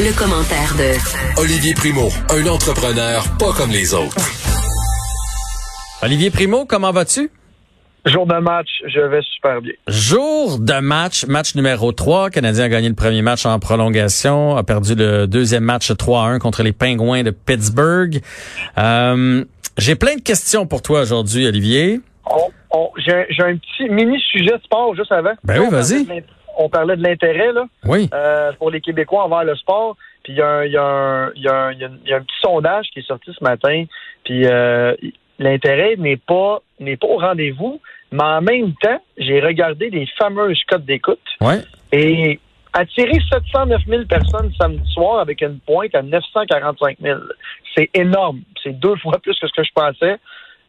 Le, commentaire de Olivier Primo, un entrepreneur pas comme les autres. Olivier Primo, comment vas-tu? Jour de match, je vais super bien. Jour de match, match numéro 3. Canadien a gagné le premier match en prolongation, a perdu le deuxième match 3-1 contre les Pingouins de Pittsburgh. Euh, j'ai plein de questions pour toi aujourd'hui, Olivier. J'ai un petit mini sujet de sport juste avant. Ben oui, vas-y. On parlait de l'intérêt là, oui. Euh, pour les Québécois envers le sport. Puis il y, a un petit sondage qui est sorti ce matin. Puis euh, l'intérêt n'est pas n'est pas au rendez-vous, mais en même temps, j'ai regardé les fameuses cotes d'écoute. Ouais. Et attirer 709 000 personnes samedi soir avec une pointe à 945 000, c'est énorme. C'est deux fois plus que ce que je pensais.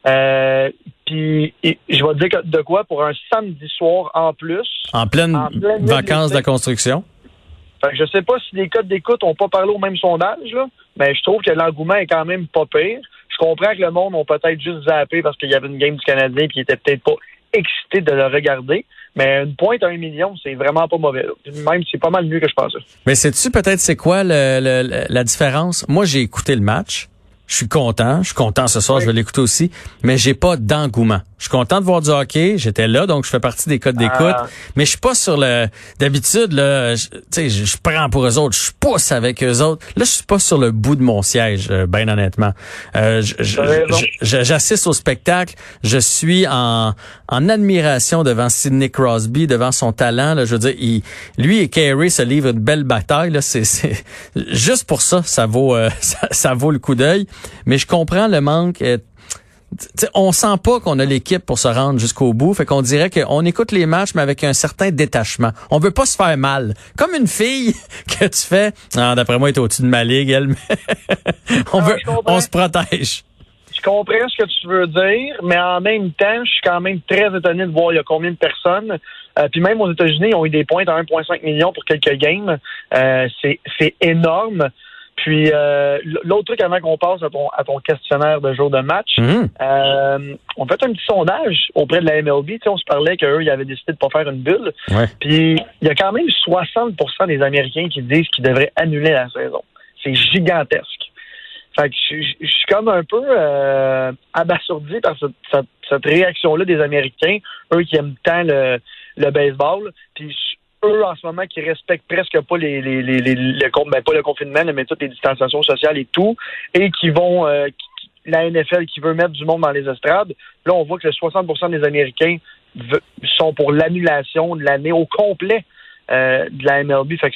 Euh, puis je vais te dire de quoi pour un samedi soir en plus. En pleine, vacances de la construction. Fait que je sais pas si les codes d'écoute ont pas parlé au même sondage, là, mais je trouve que l'engouement est quand même pas pire. Je comprends que le monde ont peut-être juste zappé parce qu'il y avait une game du Canadien qui était peut-être pas excité de le regarder. Mais une pointe à un million, c'est vraiment pas mauvais. Même, c'est pas mal mieux que je pensais. Mais sais-tu peut-être c'est quoi la différence? Moi, j'ai écouté le match. Je suis content. Je suis content ce soir. Je vais l'écouter aussi. Mais j'ai pas d'engouement. Je suis content de voir du hockey. J'étais là, donc je fais partie des codes d'écoute. Ah. Mais je suis pas sur le. D'habitude, là, tu sais, je, prends pour eux autres. Je pousse avec eux autres. Là, je suis pas sur le bout de mon siège, euh, bien honnêtement. Euh, J'assiste au spectacle. Je suis en, en admiration devant Sidney Crosby, devant son talent. Là, je veux dire, il, lui et Carey se livrent une belle bataille. Là, c'est, juste pour ça, ça vaut, euh, ça, ça, vaut le coup d'œil. Mais je comprends le manque. T'sais, on sent pas qu'on a l'équipe pour se rendre jusqu'au bout. Fait qu'on dirait qu'on écoute les matchs, mais avec un certain détachement. On veut pas se faire mal. Comme une fille que tu fais. Ah, d'après moi, elle est au-dessus de ma ligue, elle. on veut, on se protège. Je comprends ce que tu veux dire, mais en même temps, je suis quand même très étonné de voir il y a combien de personnes. Euh, puis même aux États-Unis, ils ont eu des points à 1,5 million pour quelques games. Euh, c'est énorme. Puis euh, l'autre truc avant qu'on passe à ton, à ton questionnaire de jour de match, mhm. euh, on fait un petit sondage auprès de la MLB. on se parlait qu'eux, ils avaient décidé de pas faire une bulle. Puis il y a quand même 60% des Américains qui disent qu'ils devraient annuler la saison. C'est gigantesque. Fait que je, suis comme un peu euh, abasourdi par cette, cette, réaction-là des Américains, eux qui aiment tant le, le baseball. Puis eux, en ce moment, qui respectent presque pas les, les, les, les le, ben, pas le confinement, mais toutes les distanciations sociales et tout, et qui vont, euh, la NFL qui veut mettre du monde dans les estrades, là, on voit que 60% des Américains sont pour l'annulation de l'année au complet euh, de la MLB. Fait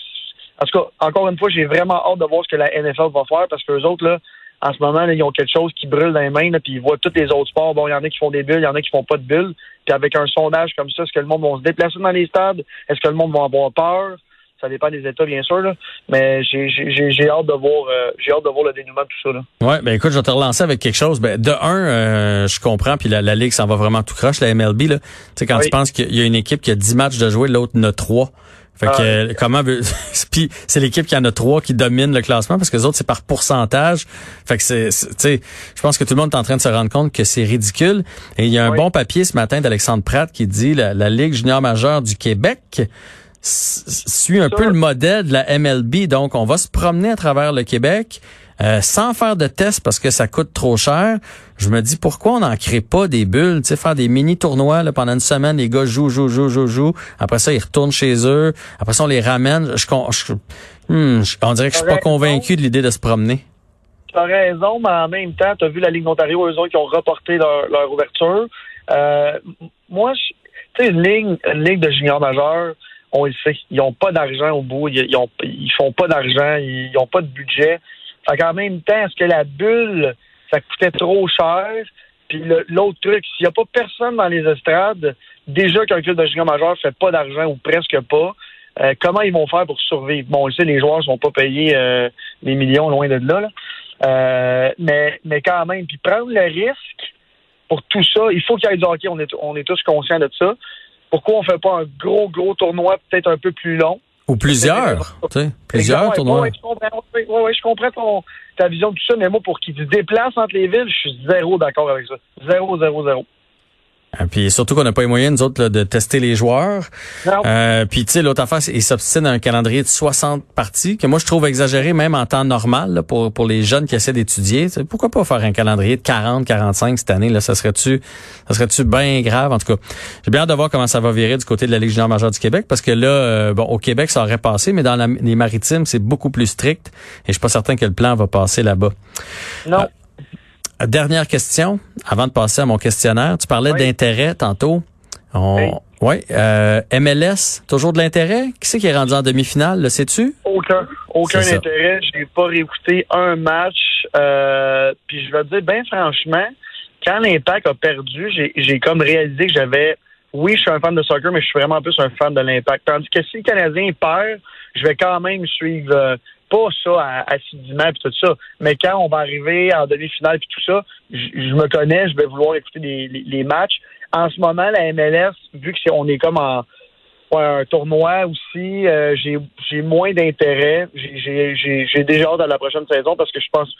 en tout cas, encore une fois, j'ai vraiment hâte de voir ce que la NFL va faire parce que les autres, là, en ce moment, ils ont quelque chose qui brûle dans les mains, là, puis ils voient tous les autres sports. Bon, il y en a qui font des bulles, il y en a qui font pas de bulles. Puis avec un sondage comme ça, est-ce que le monde va se déplacer dans les stades? Est-ce que le monde va avoir peur? Ça dépend des États, bien sûr, là. mais j'ai hâte de voir euh, j'ai hâte de voir le dénouement de tout ça. Là. Ouais, ben écoute, je vais te relancer avec quelque chose. Ben, de un, euh, je comprends, puis la, Ligue s'en va vraiment tout croche, la MLB. Là. Tu sais, quand tu penses qu'il y a une équipe qui a 10 matchs de jouer, l'autre en a 3. Fait que ah. comment puis c'est l'équipe qui en a trois qui domine le classement parce que les autres c'est par pourcentage. Fait que c'est tu sais, je pense que tout le monde est en train de se rendre compte que c'est ridicule. Et il y a un bon papier ce matin d'Alexandre Pratt qui dit la, la Ligue junior majeure du Québec suit un peu le modèle de la MLB donc on va se promener à travers le Québec euh, sans faire de tests parce que ça coûte trop cher. Je me dis pourquoi on n'en crée pas des bulles, tu sais, faire des mini tournois là, pendant une semaine, les gars jouent, jouent, jouent, jouent, jouent. Après ça, ils retournent chez eux. Après ça, on les ramène. Je, hmm, on dirait que je suis pas convaincu de l'idée de se promener. Tu as raison, mais en même temps, tu as vu la Ligue d'Ontario, eux autres qui ont reporté leur, leur ouverture. Euh, moi, tu sais, une ligue, une ligue de juniors majeurs, on le sait, ils n'ont pas d'argent au bout, ils, ils, ont, ils font pas d'argent, ils n'ont pas de budget. Fait qu'en même temps, est-ce que la bulle, ça coûtait trop cher? Puis l'autre truc, s'il n'y a pas personne dans les estrades, déjà qu'un club de junior majeur fait pas d'argent ou presque pas, Euh, comment ils vont faire pour survivre? Bon, on le sait, les joueurs ne sont pas payés euh, des millions loin de là. Euh, mais, mais quand même, puis prendre le risque pour tout ça, il faut qu'il y ait du hockey, on est, on est tous conscients de ça. Pourquoi on fait pas un gros, gros tournoi peut-être un peu plus long? Ou plusieurs, tu sais, plusieurs tournois. Oui, je comprends, je comprends ta vision de tout ça, mais moi, pour qu'ils se déplacent entre les villes, je suis zéro d'accord avec ça. Zéro, zéro, zéro. Ah, puis surtout qu'on n'a pas les moyens, nous autres, de tester les joueurs. Euh, puis tu sais, l'autre affaire, ils s'obstinent à un calendrier de 60 parties, que moi je trouve exagéré même en temps normal pour, pour les jeunes qui essaient d'étudier. Pourquoi pas faire un calendrier de 40, 45 cette année? Là, ça serait-tu ça serait-tu bien grave? En tout cas, j'ai bien hâte de voir comment ça va virer du côté de la Ligue junior majeure du Québec, parce que là, euh, bon, au Québec, ça aurait passé, mais dans les maritimes, c'est beaucoup plus strict. Et je suis pas certain que le plan va passer là-bas. Non. Euh, Dernière question, avant de passer à mon questionnaire. Tu parlais d'intérêt tantôt. oui. Ouais, euh, MLS, toujours de l'intérêt? Qui c'est qui est rendu en demi-finale, le sais-tu? Aucun. Aucun intérêt. Je n'ai pas réécouté un match. Euh, puis je vais te dire, bien franchement, quand l'Impact a perdu, j'ai comme réalisé que j'avais... Oui, je suis un fan de soccer, mais je suis vraiment plus un fan de l'Impact. Tandis que si le Canadien perd, je vais quand même suivre euh, pas ça assidûment puis tout ça. Mais quand on va arriver en demi-finale puis tout ça, je me connais, je vais vouloir écouter les, matchs. En ce moment, la MLS, vu que on est comme en un tournoi aussi, euh, j'ai moins d'intérêt. J'ai déjà hâte à la prochaine saison parce que je pense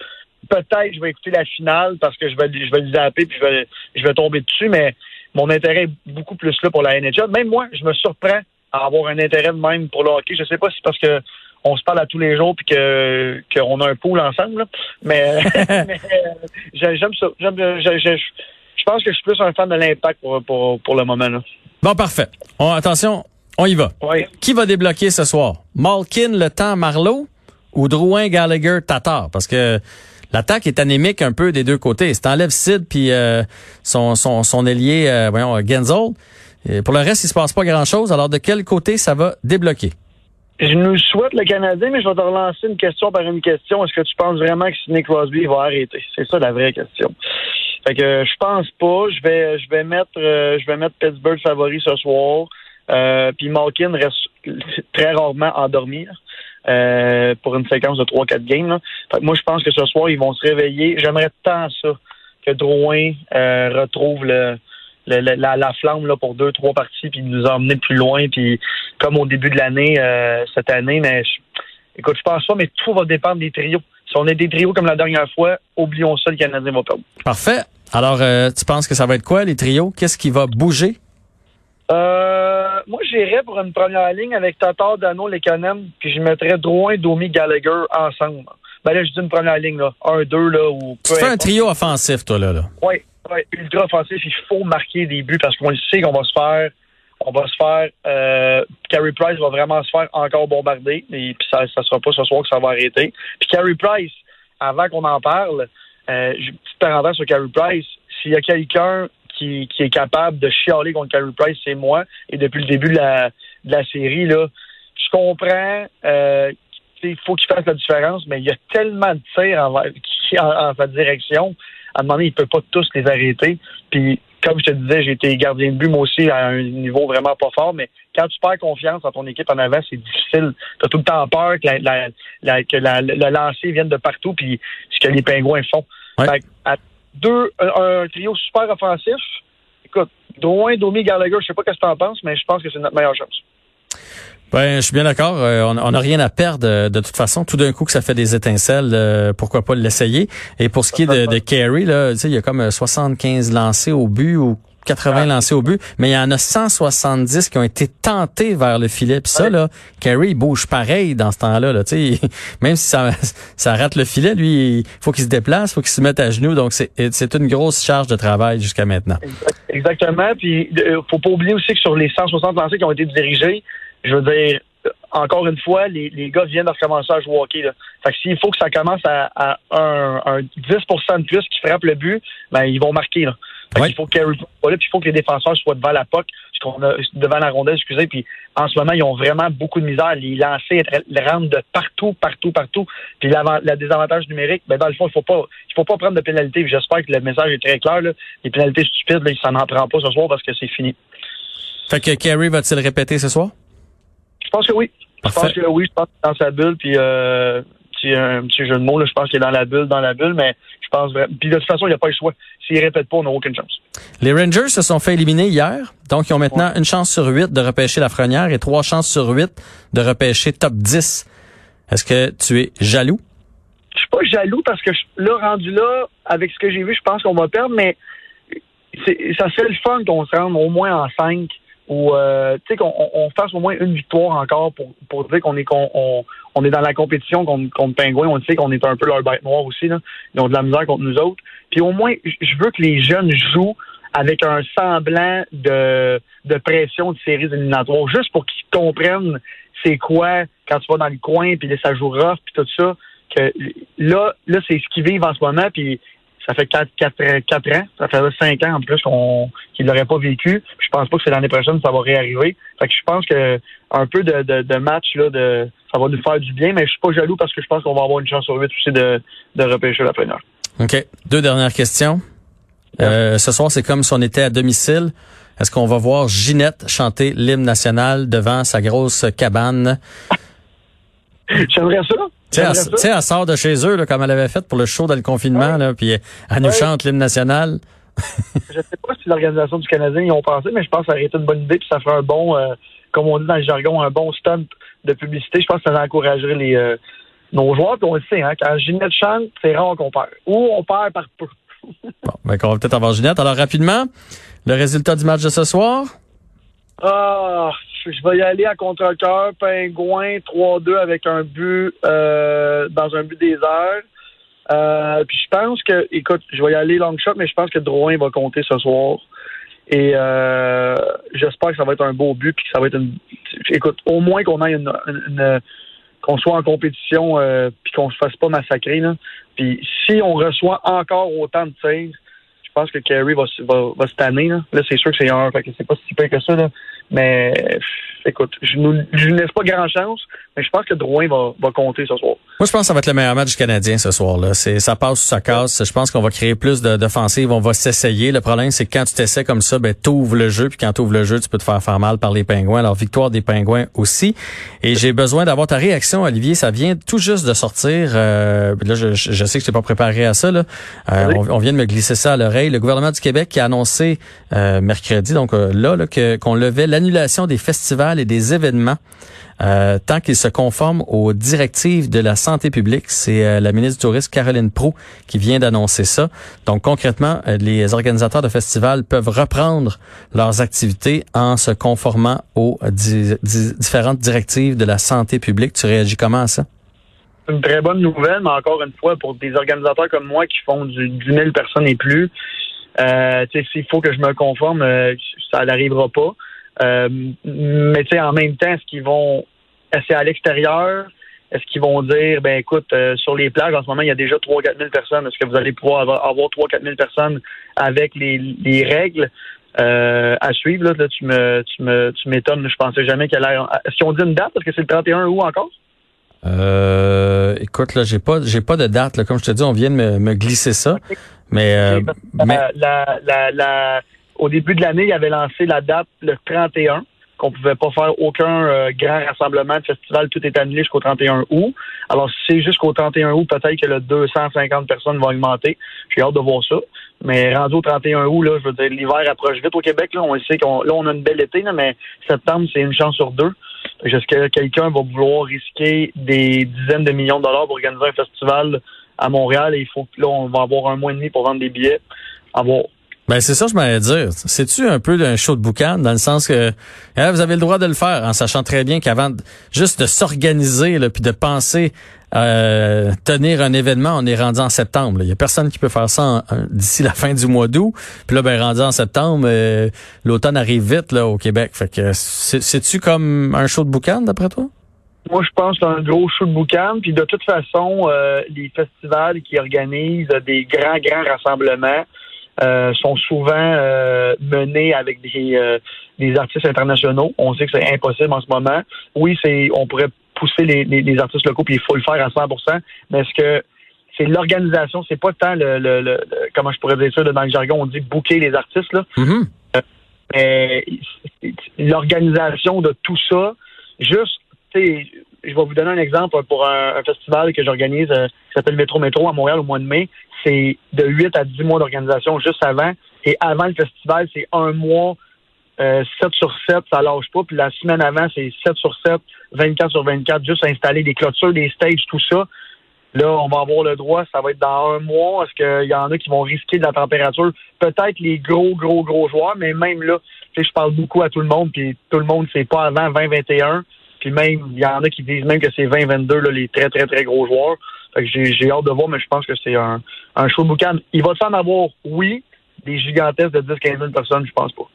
peut-être je vais écouter la finale parce que je vais je vais le zapper puis je vais je vais tomber dessus, mais mon intérêt est beaucoup plus là pour la NHL. Même moi, je me surprends à avoir un intérêt même pour le hockey. Je sais pas si parce que on se parle à tous les jours puis que qu'on a un pool ensemble. Mais, mais euh, j'aime ça. je, pense que je suis plus un fan de l'impact pour, pour, pour le moment. Là. Bon, parfait. attention, on y va. Qui va débloquer ce soir? Malkin, Le Temps, Marlowe ou Drouin, Gallagher, Tatar? Parce que l'attaque est anémique un peu des deux côtés. Si t'enlèves Sid puis euh, son, son, son ailier, euh, voyons, Genzel, pour le reste, il se passe pas grand-chose. Alors, de quel côté ça va débloquer? Je nous souhaite le Canadien, mais je vais te relancer une question par une question. Est-ce que tu penses vraiment que Sidney Crosby va arrêter? C'est ça la vraie question. Fait que je pense pas. Je vais je vais mettre euh, je vais mettre Pittsburgh favori ce soir. Euh, puis Malkin reste très rarement endormi euh, pour une séquence de 3-4 games. Fait que moi, je pense que ce soir, ils vont se réveiller. J'aimerais tant ça que Drouin retrouve le, la, la, flamme là, pour deux, trois parties, puis nous emmener plus loin, puis comme au début de l'année, euh, cette année, mais écoute, je pense pas, mais tout va dépendre des trios. Si on est des trios comme la dernière fois, oublions ça, le Canadien va perdre. Parfait. Alors, euh, tu penses que ça va être quoi, les trios? Qu'est-ce qui va bouger? Euh, moi, j'irais pour une première ligne avec Tatar, Dano, Lekonen, puis je mettrais Drouin, Domi, Gallagher ensemble. Ben là, je dis une première ligne, là. Un, deux, là, ou... Tu fais un trio offensif, toi, là, là. Oui, ultra offensif. Il faut marquer des buts parce qu'on sait qu'on va se faire on va se faire euh, Carey Price va vraiment se faire encore bombarder et puis ça ça sera pas ce soir que ça va arrêter. Puis Carey Price, avant qu'on en parle, euh, petite parenthèse sur Carey Price, s'il y a quelqu'un qui, qui est capable de chialer contre Carey Price, c'est moi. Et depuis le début de la, de la série, là, je comprends euh, qu'il faut qu'il fasse la différence, mais il y a tellement de tirs en, en, en sa direction à un moment donné, il peut pas tous les arrêter. Puis, comme je te disais, j'ai été gardien de but, moi aussi, à un niveau vraiment pas fort, mais quand tu perds confiance en ton équipe en avant, c'est difficile. Tu as tout le temps peur que, la, la, que le lancer vienne de partout, puis ce que les pingouins font. à deux, un, trio super offensif, écoute, Drouin, Domi, Gallagher, je sais pas ce que tu en penses, mais je pense que c'est notre meilleure chance. Ben, je suis bien d'accord. Euh, on n'a rien à perdre euh, de toute façon. Tout d'un coup que ça fait des étincelles, euh, pourquoi pas l'essayer? Et pour ce qui est de, de Carey, là, il y a comme 75 lancés au but ou 80 lancés au but, mais il y en a 170 qui ont été tentés vers le filet. Puis ça, là, Carey bouge pareil dans ce temps-là. Là, même si ça, ça rate le filet, lui, il faut qu'il se déplace, il faut qu'il se mette à genoux. Donc, c'est une grosse charge de travail jusqu'à maintenant. Exactement. Puis, faut pas oublier aussi que sur les 160 lancés qui ont été dirigés, je veux dire, encore une fois, les, les gars viennent de recommencer à jouer au hockey. Là. Fait que s'il faut que ça commence à, à un, un, 10 de plus qui frappe le but, ben ils vont marquer. Là. Il faut que puis il faut que les défenseurs soient devant la POC, devant la rondelle, excusez. Puis en ce moment, ils ont vraiment beaucoup de misère. Les lancers rentrent de partout, partout, partout. Puis le désavantage numérique, ben dans le fond, il faut pas, il faut pas prendre de pénalité. J'espère que le message est très clair. Là. Les pénalités stupides, là, ça n'en prend pas ce soir parce que c'est fini. Fait que Kerry va-t-il répéter ce soir? Je pense que oui. Je pense que oui. Je pense que dans sa bulle, puis euh, un petit jeu de mots, là, je pense qu'il est dans la bulle, dans la bulle, mais je pense vraiment. Puis de toute façon, il n'y a pas le choix. S'il répète pas, on n'a aucune chance. Les Rangers se sont fait éliminer hier, donc ils ont maintenant une chance sur huit de repêcher la frenière et trois chances sur huit de repêcher top 10. Est-ce que tu es jaloux? Je suis pas jaloux parce que là, rendu là, avec ce que j'ai vu, je pense qu'on va perdre, mais ça serait le fun qu'on se rende au moins en cinq ou euh, tu sais qu'on on, fasse au moins une victoire encore pour, pour dire qu'on est qu'on on, est dans la compétition contre, contre Pingouin, on sait qu'on est un peu leur bête noire aussi là. Ils ont de la misère contre nous autres. Puis au moins je veux que les jeunes jouent avec un semblant de, de pression de séries éliminatoires, juste pour qu'ils comprennent c'est quoi quand tu vas dans le coin, puis ça joue rough, puis tout ça. Que là, là c'est ce qu'ils vivent en ce moment, puis ça fait 4, 4, ans, ça fait 5 ans en plus qu'on qu'il l'aurait pas vécu. Je pense pas que c'est l'année prochaine ça va réarriver. Fait que je pense que un peu de, de, de match là, de ça va nous faire du bien, mais je suis pas jaloux parce que je pense qu'on va avoir une chance sur 8 aussi de, de repêcher la première. OK. Deux dernières questions. Euh, ce soir, c'est comme si on était à domicile. Est-ce qu'on va voir Ginette chanter l'hymne national devant sa grosse cabane? J'aimerais ça. Tu sais, elle, sort de chez eux, là, comme elle avait fait pour le show dans le confinement, puis elle nous chante l'hymne national. je sais pas si l'organisation du Canadien y ont pensé, mais je pense que ça aurait été une bonne idée, puis ça ferait un bon, euh, comme on dit dans le jargon, un bon stunt de publicité. Je pense que ça encouragerait les euh, nos joueurs, puis on le sait, hein, quand Ginette chante, c'est rare qu'on perd. Ou on perd par peu. bon, ben, on va peut-être avoir Ginette. Alors, rapidement, le résultat du match de ce soir? Ah, je vais y aller à contre-cœur. Pingouin 3-2 avec un but euh, dans un but des. Euh, puis je pense que, écoute, je vais y aller long shot, mais je pense que Drouin va compter ce soir. Et euh, j'espère que ça va être un beau but, puis que ça va être une. Écoute, au moins qu'on ait une, qu'on soit en compétition, euh, puis qu'on se fasse pas massacrer. Là. Puis si on reçoit encore autant de tirs, je pense que Kerry va, va, va se tanner. Là, c'est sûr que c'est un, fait que c'est pas si pire que ça. Mais écoute, je ne laisse pas grand chance, mais je pense que Drouin va, va compter ce soir. Moi, je pense que ça va être le meilleur match du Canadien ce soir-là. C'est ça passe ou ça casse. Je pense qu'on va créer plus d'offensives. On va s'essayer. Le problème, c'est que quand tu t'essaies comme ça, ben t'ouvres le jeu, puis quand tu ouvres le jeu, tu peux te faire faire mal par les Pingouins. Alors victoire des Pingouins aussi. Et j'ai besoin d'avoir ta réaction, Olivier. Ça vient tout juste de sortir. Euh, là, je, je, sais que je t'ai pas préparé à ça. Là. Euh, on, vient de me glisser ça à l'oreille. Le gouvernement du Québec qui a annoncé euh, mercredi, donc là, là qu'on levait l'annulation des festivals et des événements euh, tant qu'ils se conforment aux directives de la santé publique. C'est euh, la ministre du Tourisme, Caroline Proux, qui vient d'annoncer ça. Donc concrètement, euh, les organisateurs de festivals peuvent reprendre leurs activités en se conformant aux différentes directives de la santé publique. Tu réagis comment à ça? une très bonne nouvelle, mais encore une fois, pour des organisateurs comme moi qui font du 10 000 personnes et plus, euh, s'il faut que je me conforme, ça n'arrivera pas. Euh, mais tu sais, en même temps, est-ce qu'ils vont c'est à l'extérieur? Est-ce qu'ils vont dire, ben écoute, euh, sur les plages, en ce moment, il y a déjà 3-4 000 personnes. Est-ce que vous allez pouvoir avoir, avoir 3-4 000 personnes avec les, les règles euh, à suivre? Là, tu me tu me tu m'étonnes. Je pensais jamais qu'elle allait. Est-ce qu'ils ont dit une date? Parce que c'est le 31 août encore? Euh, écoute, là, j'ai pas j'ai pas de date. Là. Comme je te dis, on vient de me, me glisser ça. Mais, mais... La, la, la, au début de l'année, il avait lancé la date le 31 qu'on pouvait pas faire aucun euh, grand rassemblement de festival, tout est annulé jusqu'au 31 août. Alors, si c'est jusqu'au 31 août, peut-être que le 250 personnes vont augmenter. J'ai hâte de voir ça. Mais rendu au 31 août, là, je veux dire, l'hiver approche vite au Québec. Là, on sait qu'on là, on a une belle été, là, mais septembre, c'est une chance sur deux. Est-ce que quelqu'un va vouloir risquer des dizaines de millions de dollars pour organiser un festival à Montréal et il faut que là, on va avoir un mois et demi pour vendre des billets? À voir. Ben c'est ça je m'allais dire. C'est-tu un peu d'un show de boucan dans le sens que hein, vous avez le droit de le faire en sachant très bien qu'avant juste de s'organiser puis de penser euh, tenir un événement, on est rendu en septembre. Il y a personne qui peut faire ça d'ici la fin du mois d'août. Puis là, ben rendu en septembre, euh, l'automne arrive vite là au Québec. Fait que c'est-tu comme un show de boucan d'après toi? Moi, je pense un gros show de boucan. Puis de toute façon, euh, les festivals qui organisent des grands, grands rassemblements, euh, sont souvent euh, menés avec des, euh, des artistes internationaux. On sait que c'est impossible en ce moment. Oui, c'est on pourrait pousser les, les, artistes locaux, puis il faut le faire à 100% mais est-ce que c'est l'organisation, c'est pas tant le, le, comment je pourrais dire ça dans le jargon, on dit booker les artistes là. Mais l'organisation de tout ça, juste, tu sais, je vais vous donner un exemple pour un, festival que j'organise euh, qui s'appelle Métro Métro à Montréal au mois de mai. C'est de 8 à 10 mois d'organisation juste avant. Et avant le festival, c'est un mois, euh, 7 sur 7, ça lâche pas. Puis la semaine avant, c'est 7 sur 7, 24 sur 24, juste installer des clôtures, des stages, tout ça. Là, on va avoir le droit, ça va être dans un mois. Est-ce qu'il y en a qui vont risquer de la température? Peut-être les gros, gros, gros joueurs, mais même là, je parle beaucoup à tout le monde, puis tout le monde, c'est pas avant 2021. Puis même, il y en a qui disent même que c'est 2022, là, les très, très, très gros joueurs. Que j'ai hâte de voir, mais je pense que c'est un, un show boucan. Il va s'en avoir, oui, des gigantesques de 10-15 000 personnes, je pense pas.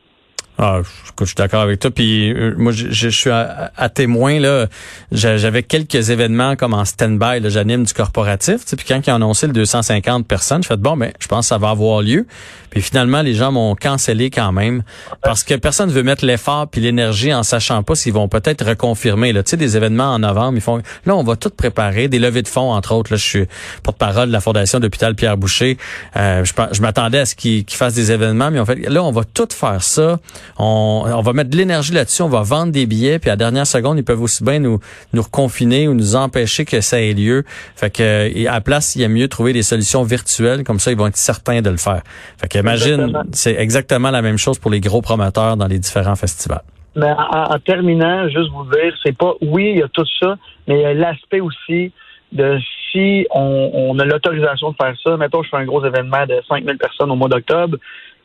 Ah, je suis d'accord avec toi. Puis euh, moi, je, je suis à, témoin là. J'avais quelques événements comme en stand-by. J'anime du corporatif. Puis quand ils ont annoncé le 250 personnes, je fais bon, mais ben, je pense que ça va avoir lieu. Puis finalement, les gens m'ont cancellé quand même parce que personne ne veut mettre l'effort puis l'énergie en sachant pas s'ils vont peut-être reconfirmer. Là, tu sais, des événements en novembre, ils font. Là, on va tout préparer, des levées de fonds entre autres. Là, je suis porte-parole de la fondation d'hôpital Pierre Boucher. Euh, je, je m'attendais à ce qu'ils fassent des événements, mais en fait, là, on va tout faire ça on, va mettre de l'énergie là-dessus, on va vendre des billets, puis à la dernière seconde, ils peuvent aussi bien nous, nous confiner ou nous empêcher que ça ait lieu. Fait que à la place, il y a mieux trouver des solutions virtuelles, comme ça, ils vont être certains de le faire. Fait que imagine, c'est exactement la même chose pour les gros promoteurs dans les différents festivals. Mais en, terminant, juste vous dire, c'est pas oui, il y a tout ça, mais il y a l'aspect aussi de si on, on a l'autorisation de faire ça. Mettons, je fais un gros événement de 5000 personnes au mois d'octobre.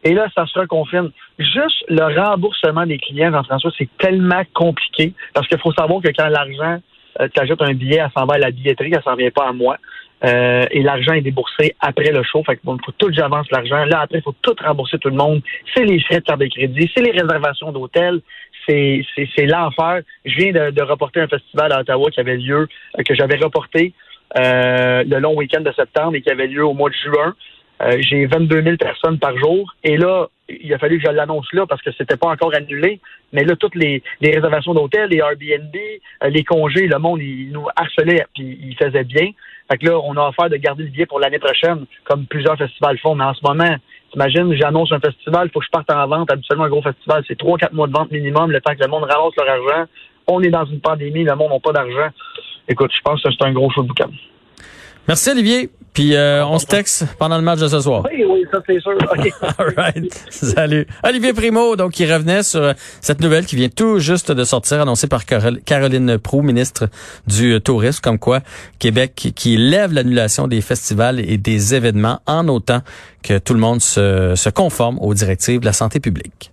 Et là, ça se reconfine. Juste le remboursement des clients, Jean-François, c'est tellement compliqué parce qu'il faut savoir que quand l'argent, euh, tu ajoutes un billet, elle s'en va à la billetterie, elle s'en vient pas à moi. Euh, et l'argent est déboursé après le show. Fait que bon, faut tout j'avance l'argent. Là, après, il faut tout rembourser tout le monde. C'est les frais de carte de crédit, c'est les réservations d'hôtel. C'est, c'est, l'enfer. Je viens de, de, reporter un festival à Ottawa qui avait lieu, euh, que j'avais reporté euh, le long week-end de septembre et qui avait lieu au mois de juin. Euh, j'ai 22 000 personnes par jour. Et là, il a fallu que je l'annonce là parce que c'était pas encore annulé. Mais là, toutes les, réservations d'hôtels, les Airbnb, euh, les congés, le monde, il nous harcelait puis il faisait bien. Fait que là, on a offert de garder le billet pour l'année prochaine, comme plusieurs festivals font. Mais en ce moment, t'imagines, j'annonce un festival, faut que je parte en vente. Habituellement, un gros festival, c'est trois, quatre mois de vente minimum, le temps que le monde ramasse leur argent. On est dans une pandémie, le monde n'a pas d'argent. Écoute, je pense que c'est un gros show de boucan. Merci Olivier. Puis euh, on se texte pendant le match de ce soir. Oui, oui, ça c'est sûr. All right. Salut. Olivier Primo, donc qui revenait sur euh, cette nouvelle qui vient tout juste de sortir, annoncée par Caroline Proux, ministre du euh, Tourisme, comme quoi Québec qui lève l'annulation des festivals et des événements en autant que tout le monde se, se conforme aux directives de la santé publique.